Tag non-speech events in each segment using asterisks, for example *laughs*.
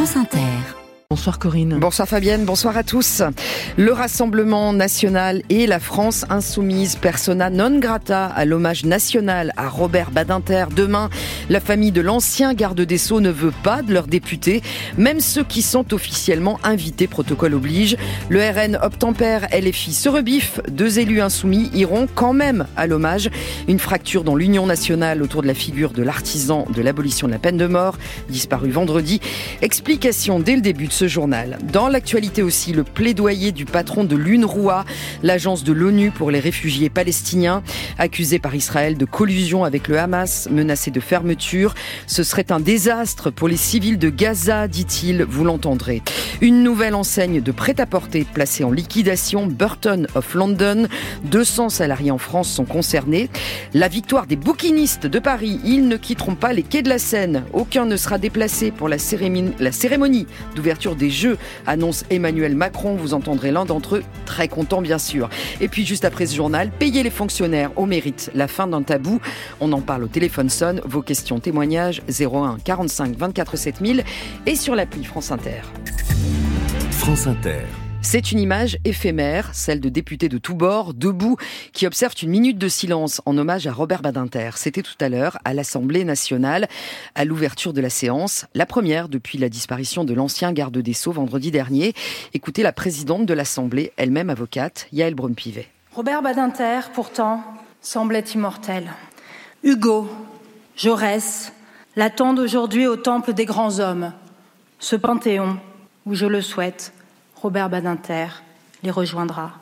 France Inter. Bonsoir Corinne. Bonsoir Fabienne, bonsoir à tous. Le Rassemblement national et la France insoumise persona non grata à l'hommage national à Robert Badinter. Demain, la famille de l'ancien garde des Sceaux ne veut pas de leurs députés, même ceux qui sont officiellement invités, protocole oblige. Le RN obtempère, LFI se rebiffe, deux élus insoumis iront quand même à l'hommage. Une fracture dans l'Union nationale autour de la figure de l'artisan de l'abolition de la peine de mort, disparu vendredi. Explication dès le début de journal. Dans l'actualité aussi, le plaidoyer du patron de l'UNRWA, l'agence de l'ONU pour les réfugiés palestiniens, accusé par Israël de collusion avec le Hamas, menacé de fermeture. Ce serait un désastre pour les civils de Gaza, dit-il, vous l'entendrez. Une nouvelle enseigne de prêt-à-porter placée en liquidation, Burton of London. 200 salariés en France sont concernés. La victoire des bouquinistes de Paris, ils ne quitteront pas les quais de la Seine. Aucun ne sera déplacé pour la cérémonie d'ouverture des Jeux, annonce Emmanuel Macron. Vous entendrez l'un d'entre eux, très content bien sûr. Et puis juste après ce journal, payer les fonctionnaires au mérite, la fin d'un tabou. On en parle au téléphone sonne. Vos questions, témoignages 01 45 24 7000 et sur l'appli France Inter. France Inter. C'est une image éphémère, celle de députés de tous bords, debout, qui observent une minute de silence en hommage à Robert Badinter. C'était tout à l'heure à l'Assemblée nationale, à l'ouverture de la séance, la première depuis la disparition de l'ancien garde des Sceaux vendredi dernier. Écoutez la présidente de l'Assemblée, elle-même avocate, Yael Braun-Pivet. Robert Badinter, pourtant, semblait immortel. Hugo, Jaurès, l'attendent aujourd'hui au temple des grands hommes, ce panthéon où je le souhaite Robert Badinter les rejoindra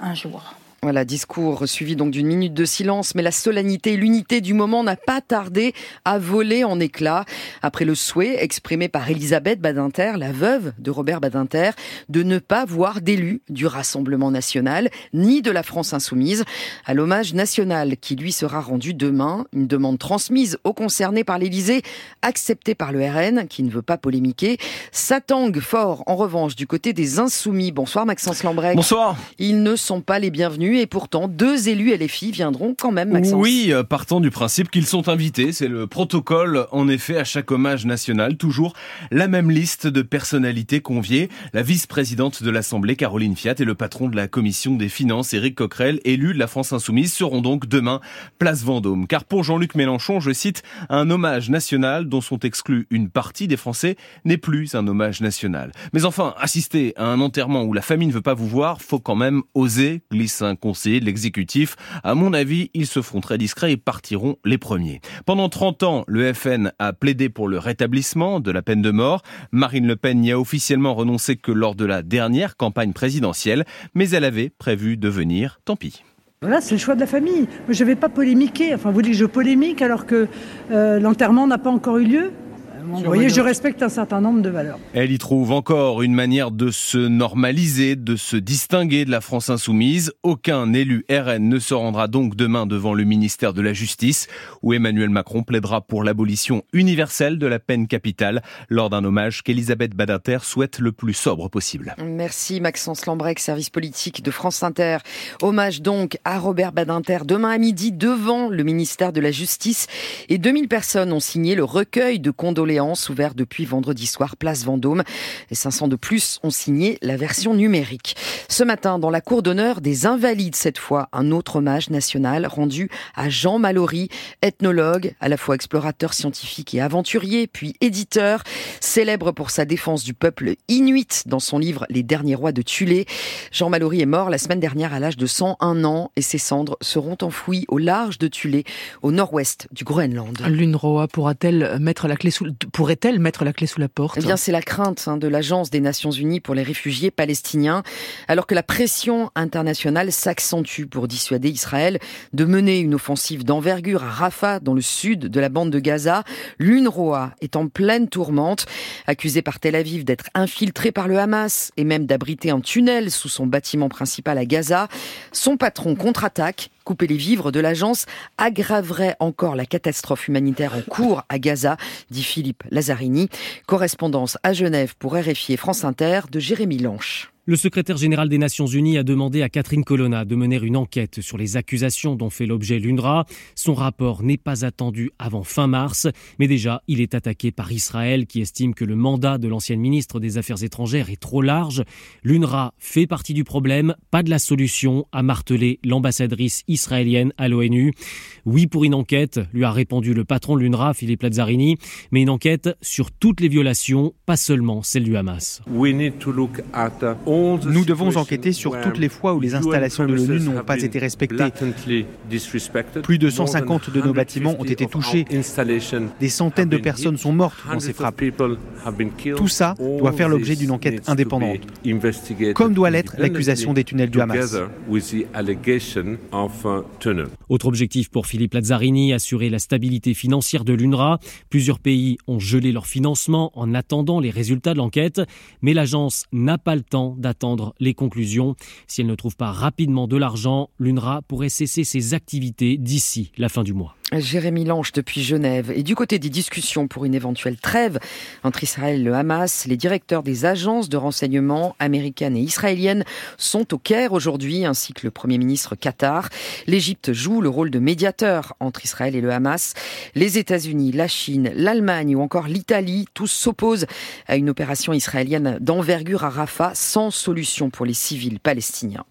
un jour. Voilà, discours suivi donc d'une minute de silence, mais la solennité et l'unité du moment n'a pas tardé à voler en éclats. Après le souhait exprimé par Elisabeth Badinter, la veuve de Robert Badinter, de ne pas voir d'élus du Rassemblement national, ni de la France insoumise, à l'hommage national qui lui sera rendu demain, une demande transmise aux concernés par l'Élysée, acceptée par le RN, qui ne veut pas polémiquer. S'attangue fort, en revanche, du côté des insoumis. Bonsoir Maxence Lambrec. Bonsoir. Ils ne sont pas les bienvenus et pourtant deux élus LFI viendront quand même, Maxence. Oui, euh, partant du principe qu'ils sont invités. C'est le protocole, en effet, à chaque hommage national. Toujours la même liste de personnalités conviées. La vice-présidente de l'Assemblée, Caroline Fiat, et le patron de la commission des finances, Éric Coquerel, élu de la France Insoumise, seront donc demain place Vendôme. Car pour Jean-Luc Mélenchon, je cite, un hommage national dont sont exclus une partie des Français n'est plus un hommage national. Mais enfin, assister à un enterrement où la famille ne veut pas vous voir, faut quand même oser, glisse un conseiller de l'exécutif. À mon avis, ils se feront très discrets et partiront les premiers. Pendant 30 ans, le FN a plaidé pour le rétablissement de la peine de mort. Marine Le Pen n'y a officiellement renoncé que lors de la dernière campagne présidentielle, mais elle avait prévu de venir, tant pis. Voilà, c'est le choix de la famille. Je ne vais pas polémiquer. Enfin, vous dites que je polémique alors que euh, l'enterrement n'a pas encore eu lieu vous voyez, je respecte un certain nombre de valeurs. Elle y trouve encore une manière de se normaliser, de se distinguer de la France insoumise. Aucun élu RN ne se rendra donc demain devant le ministère de la Justice, où Emmanuel Macron plaidera pour l'abolition universelle de la peine capitale, lors d'un hommage qu'Elisabeth Badinter souhaite le plus sobre possible. Merci Maxence Lambrec, service politique de France Inter. Hommage donc à Robert Badinter demain à midi devant le ministère de la Justice. Et 2000 personnes ont signé le recueil de condoléances ouvert depuis vendredi soir, place Vendôme. Et 500 de plus ont signé la version numérique. Ce matin, dans la cour d'honneur des Invalides, cette fois, un autre hommage national rendu à Jean Mallory, ethnologue, à la fois explorateur scientifique et aventurier, puis éditeur, célèbre pour sa défense du peuple inuit dans son livre Les derniers rois de Tulé. Jean Mallory est mort la semaine dernière à l'âge de 101 ans et ses cendres seront enfouies au large de Tulé, au nord-ouest du Groenland. L'UNRWA pourra-t-elle mettre la clé sous, pourrait-elle mettre la clé sous la porte Eh bien, c'est la crainte hein, de l'Agence des Nations Unies pour les réfugiés palestiniens, alors que la pression internationale s'accentue pour dissuader Israël de mener une offensive d'envergure à Rafah, dans le sud de la bande de Gaza. L'UNRWA est en pleine tourmente, accusée par Tel Aviv d'être infiltrée par le Hamas et même d'abriter un tunnel sous son bâtiment principal à Gaza. Son patron contre-attaque couper les vivres de l'agence aggraverait encore la catastrophe humanitaire en cours à Gaza, dit Philippe Lazzarini. Correspondance à Genève pour RFI et France Inter de Jérémy Lanche. Le secrétaire général des Nations Unies a demandé à Catherine Colonna de mener une enquête sur les accusations dont fait l'objet l'UNRWA. Son rapport n'est pas attendu avant fin mars, mais déjà il est attaqué par Israël qui estime que le mandat de l'ancienne ministre des Affaires étrangères est trop large. L'UNRWA fait partie du problème, pas de la solution, a martelé l'ambassadrice israélienne à l'ONU. Oui pour une enquête, lui a répondu le patron de l'UNRWA, Philippe Lazzarini, mais une enquête sur toutes les violations, pas seulement celle du Hamas. Nous devons enquêter sur toutes les fois où les installations de l'ONU n'ont pas été respectées. Plus de 150 de nos bâtiments ont été touchés. Des centaines de personnes sont mortes dans ces frappes. Tout ça doit faire l'objet d'une enquête indépendante, comme doit l'être l'accusation des tunnels du Hamas. Autre objectif pour Philippe Lazzarini, assurer la stabilité financière de l'UNRWA. Plusieurs pays ont gelé leur financement en attendant les résultats de l'enquête, mais l'agence n'a pas le temps d'attendre les conclusions. Si elle ne trouve pas rapidement de l'argent, l'UNRWA pourrait cesser ses activités d'ici la fin du mois. Jérémy Lange depuis Genève. Et du côté des discussions pour une éventuelle trêve entre Israël et le Hamas, les directeurs des agences de renseignement américaines et israéliennes sont au Caire aujourd'hui, ainsi que le Premier ministre Qatar. L'Égypte joue le rôle de médiateur entre Israël et le Hamas. Les États-Unis, la Chine, l'Allemagne ou encore l'Italie, tous s'opposent à une opération israélienne d'envergure à Rafah sans solution pour les civils palestiniens.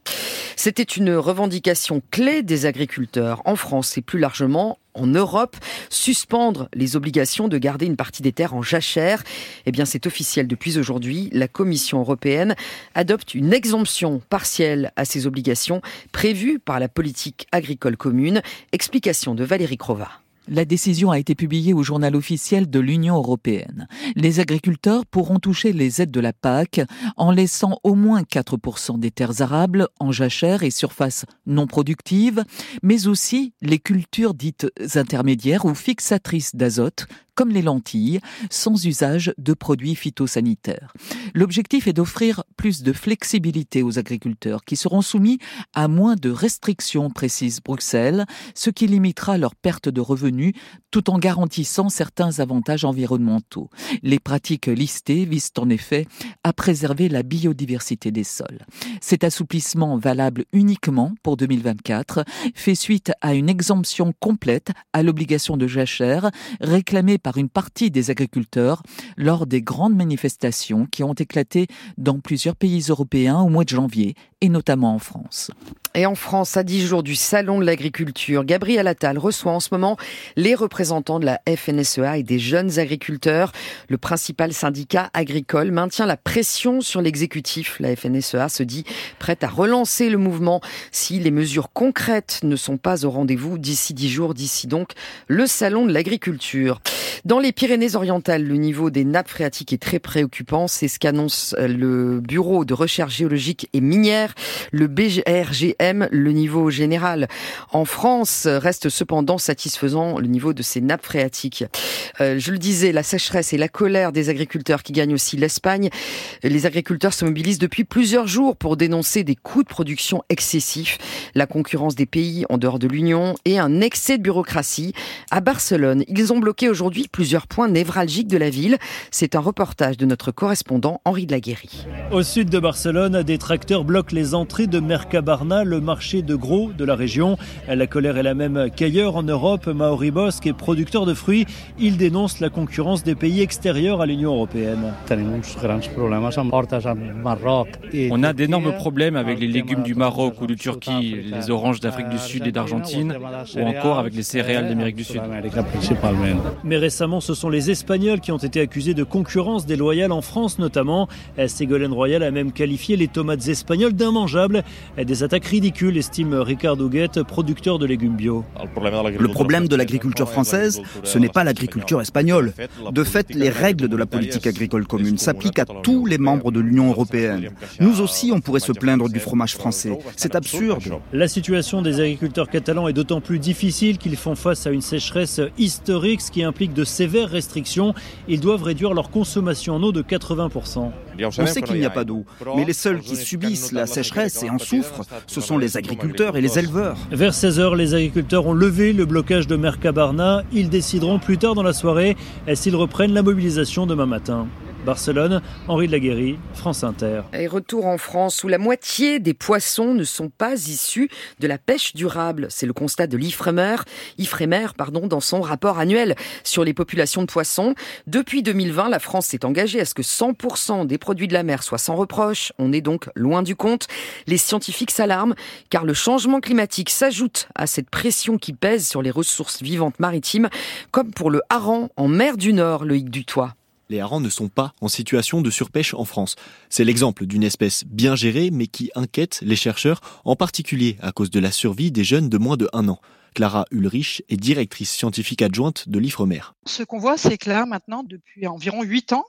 C'était une revendication clé des agriculteurs en France et plus largement en Europe, suspendre les obligations de garder une partie des terres en jachère. Eh bien, c'est officiel depuis aujourd'hui. La Commission européenne adopte une exemption partielle à ces obligations prévues par la politique agricole commune. Explication de Valérie Crova. La décision a été publiée au journal officiel de l'Union européenne. Les agriculteurs pourront toucher les aides de la PAC en laissant au moins 4% des terres arables en jachère et surfaces non productives, mais aussi les cultures dites intermédiaires ou fixatrices d'azote, comme les lentilles, sans usage de produits phytosanitaires. L'objectif est d'offrir plus de flexibilité aux agriculteurs qui seront soumis à moins de restrictions, précise Bruxelles, ce qui limitera leur perte de revenus tout en garantissant certains avantages environnementaux. Les pratiques listées visent en effet à préserver la biodiversité des sols. Cet assouplissement valable uniquement pour 2024 fait suite à une exemption complète à l'obligation de jachère réclamée par une partie des agriculteurs lors des grandes manifestations qui ont éclaté dans plusieurs pays européens au mois de janvier et notamment en France. Et en France, à dix jours du Salon de l'agriculture, Gabriel Attal reçoit en ce moment les représentants de la FNSEA et des jeunes agriculteurs. Le principal syndicat agricole maintient la pression sur l'exécutif. La FNSEA se dit prête à relancer le mouvement si les mesures concrètes ne sont pas au rendez-vous d'ici dix jours, d'ici donc le Salon de l'agriculture. Dans les Pyrénées-Orientales, le niveau des nappes phréatiques est très préoccupant. C'est ce qu'annonce le Bureau de recherche géologique et minière, le Le niveau général en France reste cependant satisfaisant, le niveau de ces nappes phréatiques. Euh, je le disais, la sécheresse et la colère des agriculteurs qui gagnent aussi l'Espagne. Les agriculteurs se mobilisent depuis plusieurs jours pour dénoncer des coûts de production excessifs, la concurrence des pays en dehors de l'Union et un excès de bureaucratie. À Barcelone, ils ont bloqué aujourd'hui plusieurs points névralgiques de la ville. C'est un reportage de notre correspondant Henri de la Au sud de Barcelone, des tracteurs bloquent les entrées de Mercabarna, le marché de gros de la région. La colère est la même qu'ailleurs en Europe. Maori Bosque est producteur de fruits. Il dénonce la concurrence des pays extérieurs à l'Union européenne. On a d'énormes problèmes avec les légumes du Maroc ou de Turquie, les oranges d'Afrique du Sud et d'Argentine, ou encore avec les céréales d'Amérique du Sud. Mais récemment, ce sont les Espagnols qui ont été accusés de concurrence déloyale en France notamment. Ségolène Royal a même qualifié les tomates espagnoles d'immangeables. Des attaques ridicules, estime Ricardo Guette, producteur de légumes bio. Le problème de l'agriculture française, ce n'est pas l'agriculture espagnole. De fait, les règles de la politique agricole commune s'appliquent à tous les membres de l'Union européenne. Nous aussi, on pourrait se plaindre du fromage français. C'est absurde. La situation des agriculteurs catalans est d'autant plus difficile qu'ils font face à une sécheresse historique, ce qui implique de sévères restrictions. Ils doivent réduire leur consommation en eau de 80%. On sait qu'il n'y a pas d'eau, mais les seuls qui subissent la sécheresse et en souffrent, ce sont les agriculteurs et les éleveurs. Vers 16h, les agriculteurs ont levé le blocage de Mercabarna. Ils décideront plus tard dans la soirée s'ils reprennent la mobilisation demain matin? Barcelone, Henri de Laguéry, France Inter. Et retour en France où la moitié des poissons ne sont pas issus de la pêche durable. C'est le constat de l'IFREMER, IFREMER pardon, dans son rapport annuel sur les populations de poissons. Depuis 2020, la France s'est engagée à ce que 100% des produits de la mer soient sans reproche. On est donc loin du compte. Les scientifiques s'alarment car le changement climatique s'ajoute à cette pression qui pèse sur les ressources vivantes maritimes, comme pour le hareng en mer du Nord, le hic du toit les harengs ne sont pas en situation de surpêche en France. C'est l'exemple d'une espèce bien gérée mais qui inquiète les chercheurs, en particulier à cause de la survie des jeunes de moins de un an. Clara Ulrich est directrice scientifique adjointe de l'IFREMER. Ce qu'on voit, c'est que là, maintenant, depuis environ huit ans,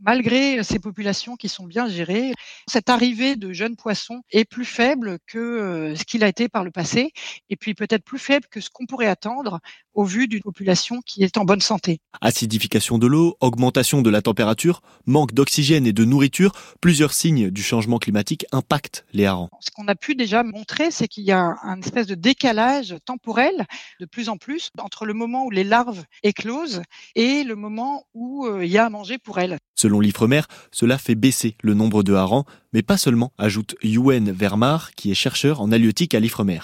malgré ces populations qui sont bien gérées, cette arrivée de jeunes poissons est plus faible que euh, ce qu'il a été par le passé, et puis peut-être plus faible que ce qu'on pourrait attendre au vu d'une population qui est en bonne santé. Acidification de l'eau, augmentation de la température, manque d'oxygène et de nourriture, plusieurs signes du changement climatique impactent les harengs. Ce qu'on a pu déjà montrer, c'est qu'il y a un espèce de décalage temporel de plus en plus entre le moment où les larves éclosent et le moment où euh, il y a à manger pour elles. Selon l'Ifremer, cela fait baisser le nombre de harengs, mais pas seulement, ajoute Yuen Vermar, qui est chercheur en halieutique à l'Ifremer.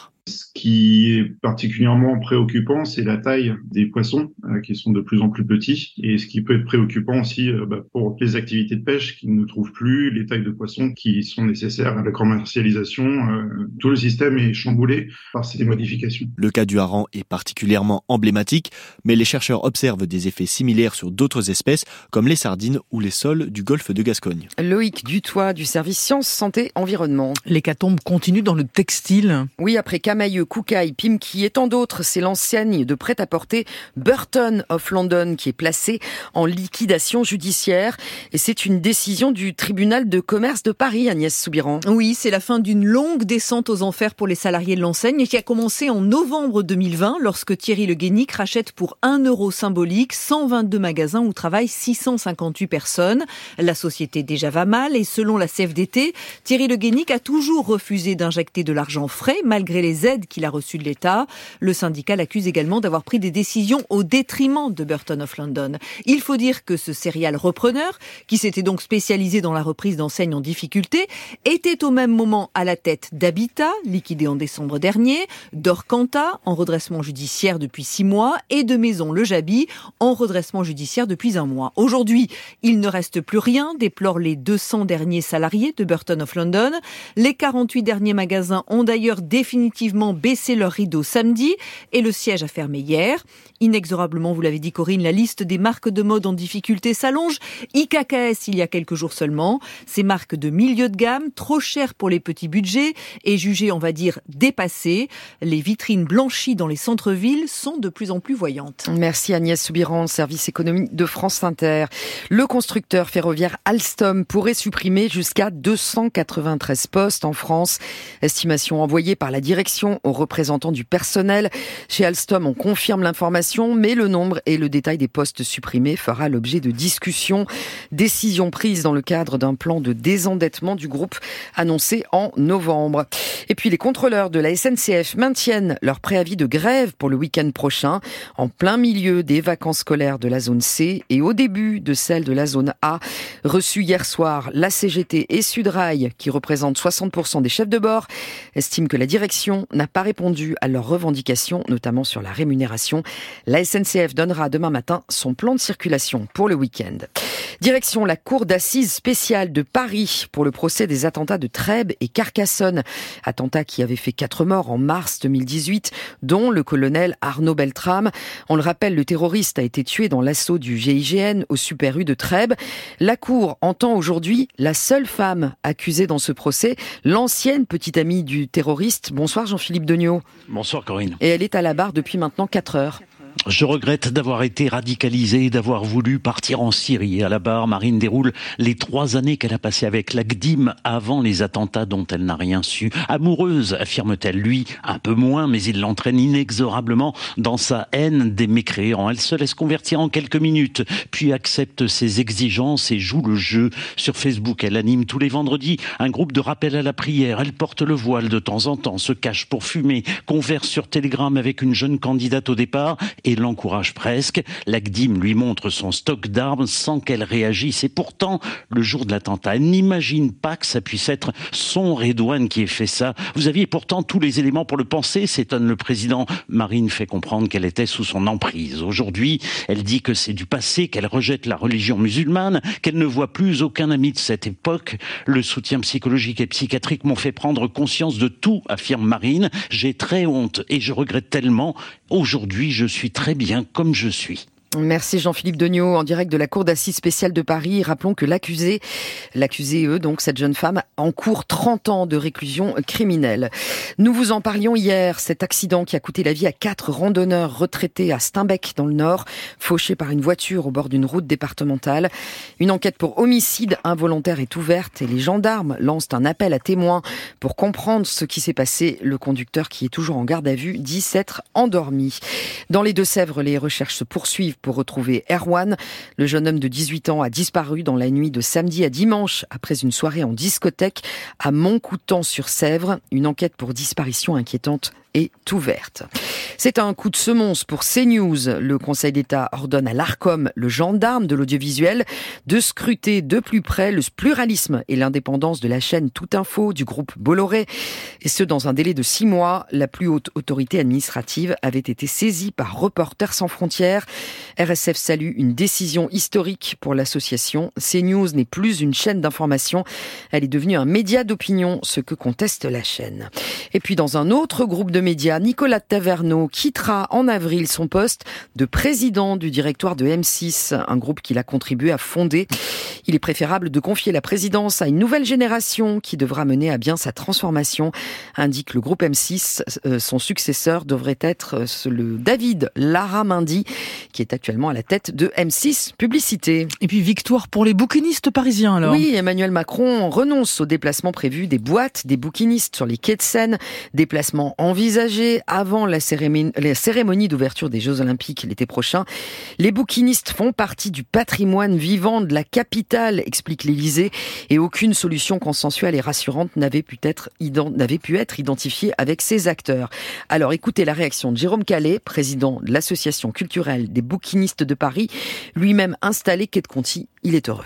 Qui est particulièrement préoccupant, c'est la taille des poissons euh, qui sont de plus en plus petits. Et ce qui peut être préoccupant aussi euh, bah, pour les activités de pêche qui ne trouvent plus les tailles de poissons qui sont nécessaires à la commercialisation. Euh, tout le système est chamboulé par ces modifications. Le cas du hareng est particulièrement emblématique, mais les chercheurs observent des effets similaires sur d'autres espèces comme les sardines ou les sols du golfe de Gascogne. Loïc Dutoit du service Sciences, Santé, Environnement. L'hécatombe continue dans le textile. Oui, après Camailleux, Koukaï, Pimki et tant d'autres, c'est l'enseigne de prêt-à-porter Burton of London qui est placée en liquidation judiciaire. Et c'est une décision du tribunal de commerce de Paris, Agnès Soubiran. Oui, c'est la fin d'une longue descente aux enfers pour les salariés de l'enseigne qui a commencé en novembre 2020 lorsque Thierry Le Guénic rachète pour 1 euro symbolique 122 magasins où travaillent 658 personnes. La société déjà va mal et selon la CFDT, Thierry Le Guénic a toujours refusé d'injecter de l'argent frais malgré les qu'il a reçues de l'État. Le syndicat l'accuse également d'avoir pris des décisions au détriment de Burton of London. Il faut dire que ce serial repreneur, qui s'était donc spécialisé dans la reprise d'enseignes en difficulté, était au même moment à la tête d'Habitat, liquidé en décembre dernier, d'Orcanta, en redressement judiciaire depuis six mois, et de Maison Le Jabi, en redressement judiciaire depuis un mois. Aujourd'hui, il ne reste plus rien, déplorent les 200 derniers salariés de Burton of London. Les 48 derniers magasins ont d'ailleurs définitivement baissé leur rideau samedi et le siège a fermé hier. Inexorablement, vous l'avez dit Corinne, la liste des marques de mode en difficulté s'allonge. IKKS il y a quelques jours seulement. Ces marques de milieu de gamme, trop chères pour les petits budgets et jugées, on va dire, dépassées. Les vitrines blanchies dans les centres-villes sont de plus en plus voyantes. Merci Agnès Soubiran, service économie de France Inter. Le constructeur ferroviaire Alstom pourrait supprimer jusqu'à 293 postes en France. Estimation envoyée par la direction aux représentants du personnel. Chez Alstom, on confirme l'information mais le nombre et le détail des postes supprimés fera l'objet de discussions. Décision prise dans le cadre d'un plan de désendettement du groupe annoncé en novembre. Et puis les contrôleurs de la SNCF maintiennent leur préavis de grève pour le week-end prochain, en plein milieu des vacances scolaires de la zone C et au début de celle de la zone A. Reçu hier soir, la CGT et Sudrail, qui représentent 60% des chefs de bord, estiment que la direction n'a pas répondu à leurs revendications, notamment sur la rémunération. La SNCF donnera demain matin son plan de circulation pour le week-end. Direction la cour d'assises spéciale de Paris pour le procès des attentats de Trèbes et Carcassonne. Attentats qui avaient fait quatre morts en mars 2018, dont le colonel Arnaud Beltrame. On le rappelle, le terroriste a été tué dans l'assaut du GIGN au Super U de Trèbes. La cour entend aujourd'hui la seule femme accusée dans ce procès, l'ancienne petite amie du terroriste. Bonsoir Jean-Philippe Degnaud. Bonsoir Corinne. Et elle est à la barre depuis maintenant quatre heures. Je regrette d'avoir été radicalisé et d'avoir voulu partir en Syrie. À la barre, Marine déroule les trois années qu'elle a passées avec la GDIM avant les attentats dont elle n'a rien su. Amoureuse, affirme-t-elle, lui, un peu moins, mais il l'entraîne inexorablement dans sa haine des mécréants. Elle se laisse convertir en quelques minutes, puis accepte ses exigences et joue le jeu. Sur Facebook, elle anime tous les vendredis un groupe de rappel à la prière. Elle porte le voile de temps en temps, se cache pour fumer, converse sur Telegram avec une jeune candidate au départ et l'encourage presque. L'ACDIM lui montre son stock d'armes sans qu'elle réagisse. Et pourtant, le jour de l'attentat, elle n'imagine pas que ça puisse être son Redouane qui ait fait ça. Vous aviez pourtant tous les éléments pour le penser, s'étonne le président. Marine fait comprendre qu'elle était sous son emprise. Aujourd'hui, elle dit que c'est du passé, qu'elle rejette la religion musulmane, qu'elle ne voit plus aucun ami de cette époque. Le soutien psychologique et psychiatrique m'ont fait prendre conscience de tout, affirme Marine. J'ai très honte et je regrette tellement. Aujourd'hui, je suis très bien comme je suis. Merci Jean-Philippe Degnaud en direct de la cour d'assises spéciale de Paris. Rappelons que l'accusé, l'accusé eux, donc cette jeune femme, encourt 30 ans de réclusion criminelle. Nous vous en parlions hier, cet accident qui a coûté la vie à quatre randonneurs retraités à Steinbeck dans le Nord, fauchés par une voiture au bord d'une route départementale. Une enquête pour homicide involontaire est ouverte et les gendarmes lancent un appel à témoins pour comprendre ce qui s'est passé. Le conducteur qui est toujours en garde à vue dit s'être endormi. Dans les Deux-Sèvres, les recherches se poursuivent pour retrouver Erwan. Le jeune homme de 18 ans a disparu dans la nuit de samedi à dimanche après une soirée en discothèque à Montcoutan-sur-Sèvre. Une enquête pour disparition inquiétante est ouverte. C'est un coup de semonce pour CNews. Le Conseil d'État ordonne à l'ARCOM, le gendarme de l'audiovisuel, de scruter de plus près le pluralisme et l'indépendance de la chaîne Tout Info du groupe Bolloré. Et ce, dans un délai de six mois. La plus haute autorité administrative avait été saisie par Reporters sans frontières. RSF salue une décision historique pour l'association. CNews n'est plus une chaîne d'information. Elle est devenue un média d'opinion, ce que conteste la chaîne. Et puis dans un autre groupe de Nicolas Taverneau quittera en avril son poste de président du directoire de M6, un groupe qu'il a contribué à fonder. Il est préférable de confier la présidence à une nouvelle génération qui devra mener à bien sa transformation, indique le groupe M6. Euh, son successeur devrait être euh, le David Laramendi, qui est actuellement à la tête de M6 Publicité. Et puis victoire pour les bouquinistes parisiens alors. Oui, Emmanuel Macron renonce au déplacement prévu des boîtes des bouquinistes sur les quais de Seine, déplacement envisagé avant la cérémonie, d'ouverture des Jeux Olympiques l'été prochain. Les bouquinistes font partie du patrimoine vivant de la capitale explique l'Élysée, et aucune solution consensuelle et rassurante n'avait pu être, n'avait pu être identifiée avec ces acteurs. Alors écoutez la réaction de Jérôme Calais, président de l'association culturelle des bouquinistes de Paris, lui-même installé quai de Conti. Il est heureux.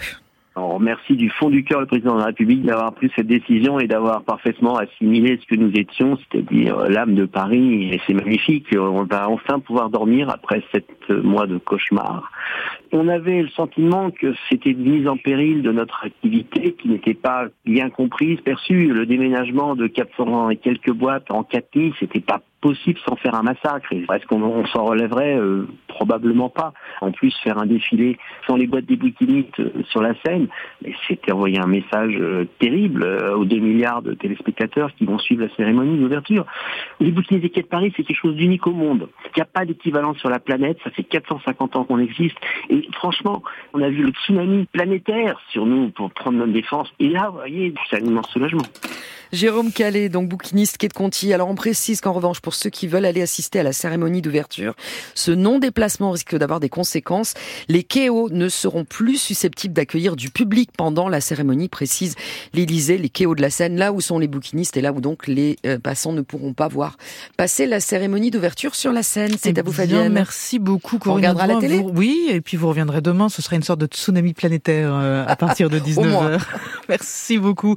On remercie du fond du cœur le président de la République d'avoir pris cette décision et d'avoir parfaitement assimilé ce que nous étions, c'est-à-dire l'âme de Paris. Et c'est magnifique. On va enfin pouvoir dormir après sept mois de cauchemar. On avait le sentiment que c'était une mise en péril de notre activité qui n'était pas bien comprise, perçue. Le déménagement de 400 et quelques boîtes en quatre nuits, c'était pas possible sans faire un massacre. Est-ce qu'on s'en relèverait euh, Probablement pas. En plus, faire un défilé sans les boîtes des bouquinistes euh, sur la scène, c'était envoyer un message euh, terrible aux 2 milliards de téléspectateurs qui vont suivre la cérémonie d'ouverture. Les bouquinistes des quais de Paris, c'est quelque chose d'unique au monde. Il n'y a pas d'équivalent sur la planète. Ça fait 450 ans qu'on existe. Et franchement, on a vu le tsunami planétaire sur nous pour prendre notre défense. Et là, vous voyez, c'est un immense soulagement. Jérôme Calais, donc bouquiniste quai de Conti. Alors on précise qu'en revanche, pour ceux qui veulent aller assister à la cérémonie d'ouverture, ce non-déplacement risque d'avoir des conséquences. Les quais ne seront plus susceptibles d'accueillir du public pendant la cérémonie, précise l'Élysée, les quais de la Seine, là où sont les bouquinistes et là où donc les euh, passants ne pourront pas voir passer la cérémonie d'ouverture sur la scène. C'est à vous, Fabienne. Merci beaucoup, On regardera la télé Oui, et puis vous reviendrez demain. Ce sera une sorte de tsunami planétaire euh, à *laughs* partir de 19h. *laughs* merci beaucoup.